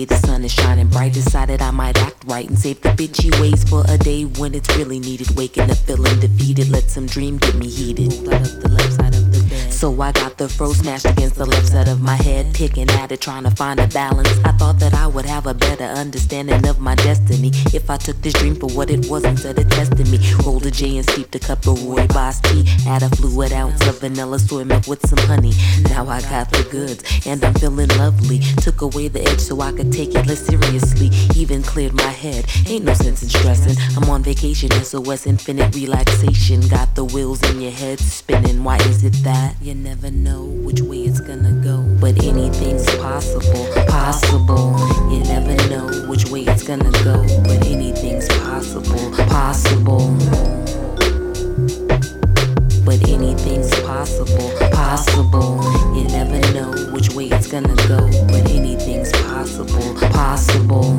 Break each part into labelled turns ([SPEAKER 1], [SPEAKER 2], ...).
[SPEAKER 1] day the sun is shining bright. Decided I might act right and save the bitchy ways for a day when it's really needed. Waking up feeling defeated, let some dream get me heated. Moved up the left side of trying to find a balance. I thought that I would have a better understanding of my destiny if I took this dream for what it was instead of testing me. Rolled a J and steeped a cup of rooibos tea. Add a fluid ounce of vanilla soy milk with some honey. Now I got the goods and I'm feeling lovely. Took away the edge so I could take it less seriously. Even cleared my head. Ain't no sense in stressing. I'm on vacation, SOS infinite relaxation. Got the wheels in your head spinning. Why is it that you never know which way it's gonna go? But anything's possible, possible. You never know which way it's gonna go, but anything's possible, possible. But anything's possible, possible. You never know which way it's gonna go, but anything's possible, possible.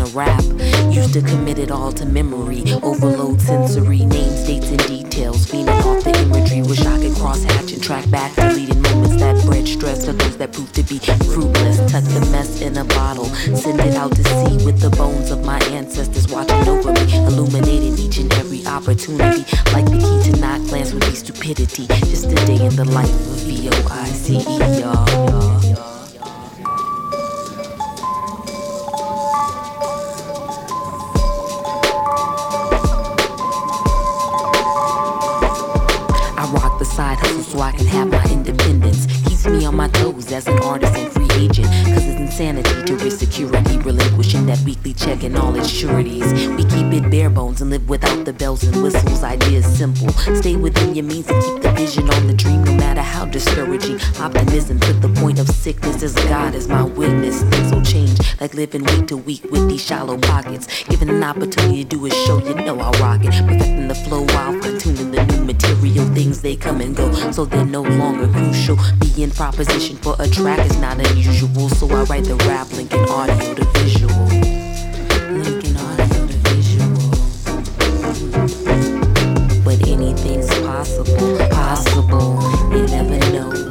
[SPEAKER 1] a rap. Used to commit it all to memory. Overload sensory, names, dates, and details. Feeding off the imagery. Wish I could cross hatch and track back deleting moments that bred stress for those that proved to be fruitless. Tuck the mess in a bottle. Send it out to sea with the bones of my ancestors watching over me. Illuminating each and every opportunity. Like the key to not glance would be stupidity. Just a day in the life of V-O-I-C-E, y'all. So I can have my independence. Keeps me on my toes as an free agent. Cause it's insanity to risk security, relinquishing that weekly check and all its sureties. We keep it bare bones and live without the bells and whistles. Ideas simple. Stay within your means and keep the vision on the dream, no matter how discouraging. Optimism to the point of sickness as God is my witness. Things will change, like living week to week with these shallow pockets. Given an opportunity to do a show, you know I'll rock it. Perfecting the flow while fine tuning the new material. Things they come and go, so they're no longer crucial. Being proposition for a track is not unusual, so I write the rap, link linking audio to visual. Link Linking audio to visual. But anything's possible, possible. You never know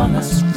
[SPEAKER 2] on the street.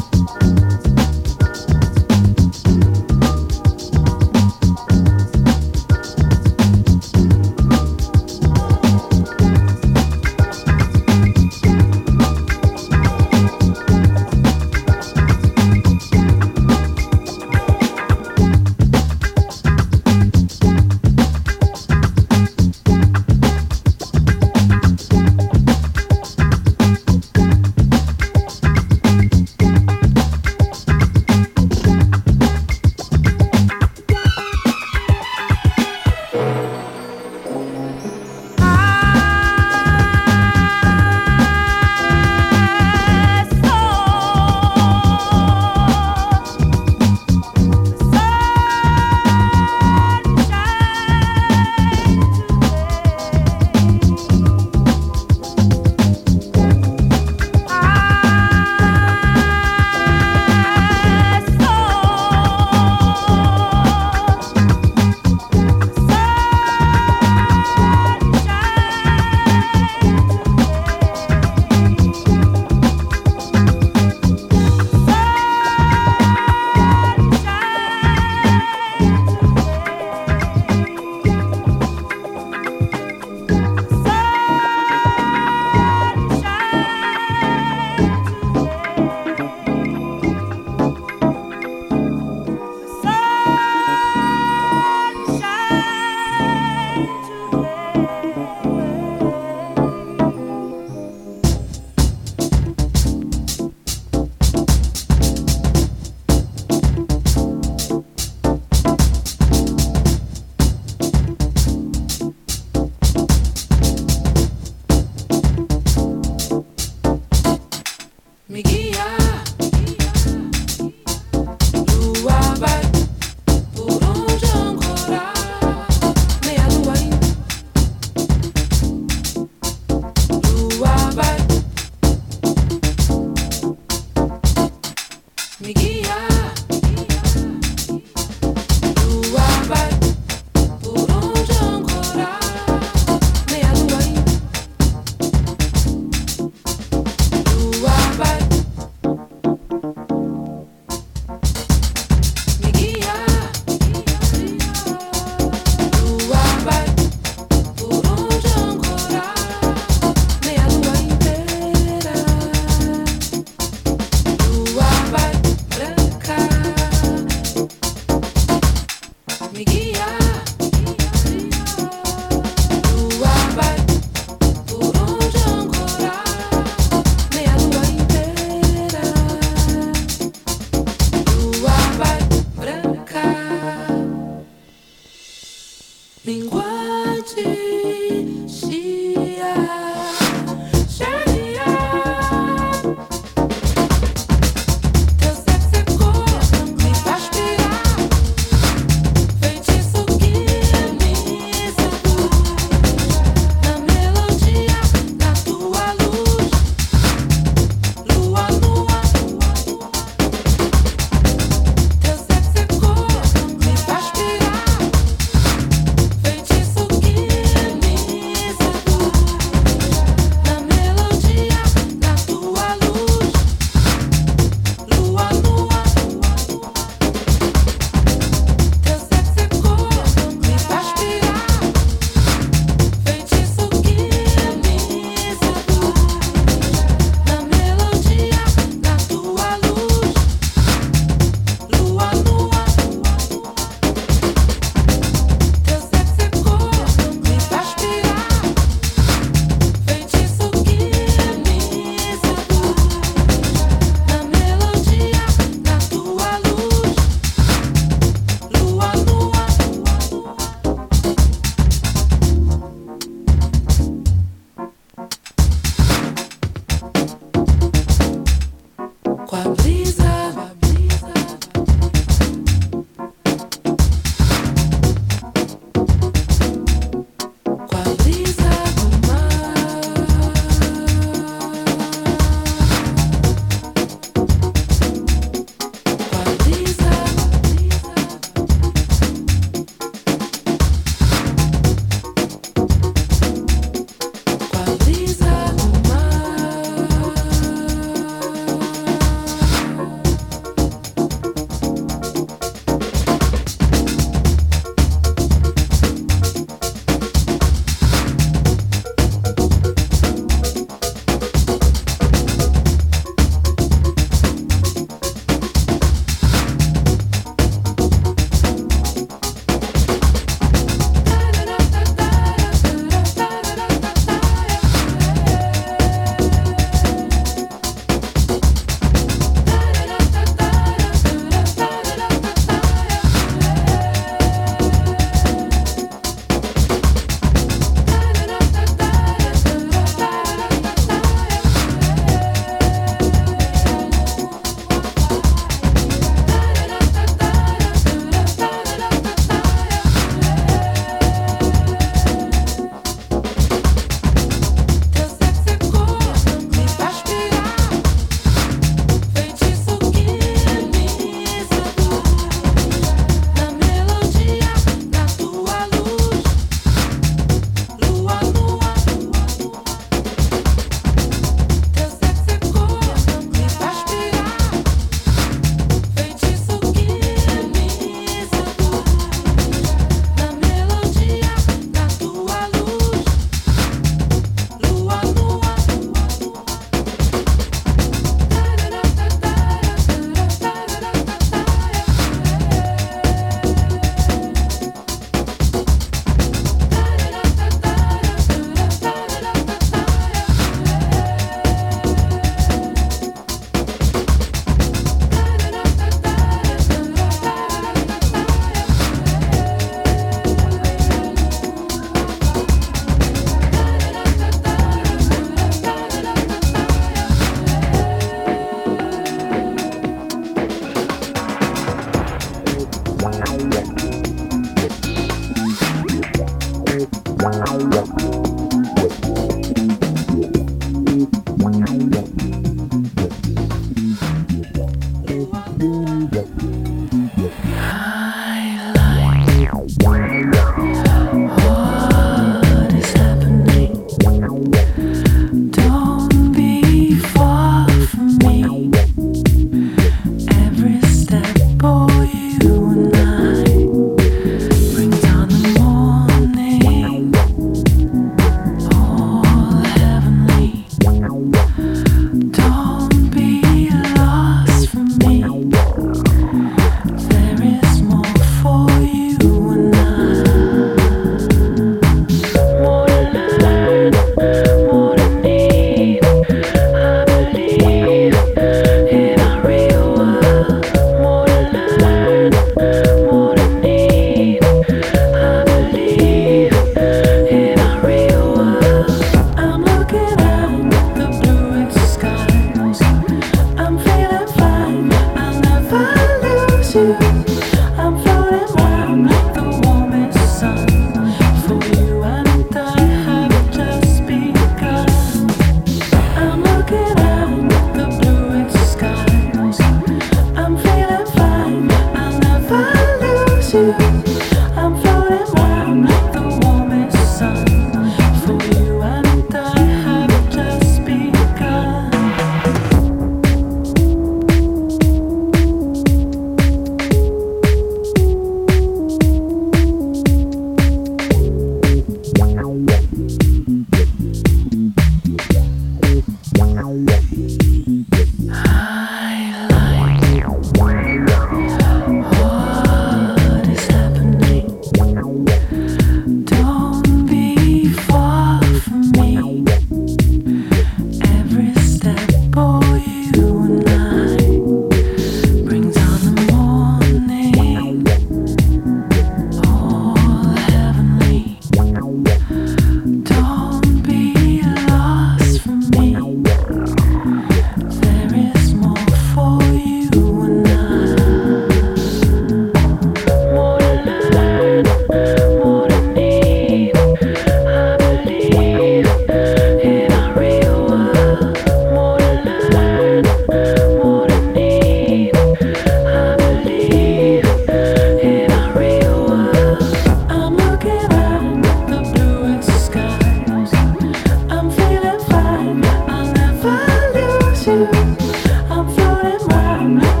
[SPEAKER 3] Stands tall.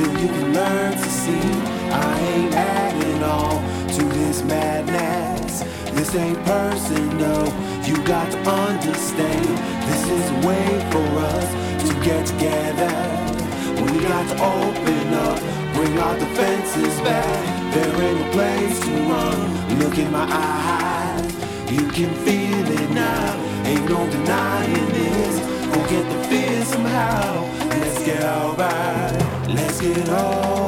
[SPEAKER 4] till you can learn to see I ain't adding all to this madness. This ain't personal. You got to understand this is a way for us to get together. We got to open up, bring our defenses back. There ain't a place to run. Look in my eyes, you can feel it now. Ain't no denying this. Forget the fear somehow. Let's get out it all.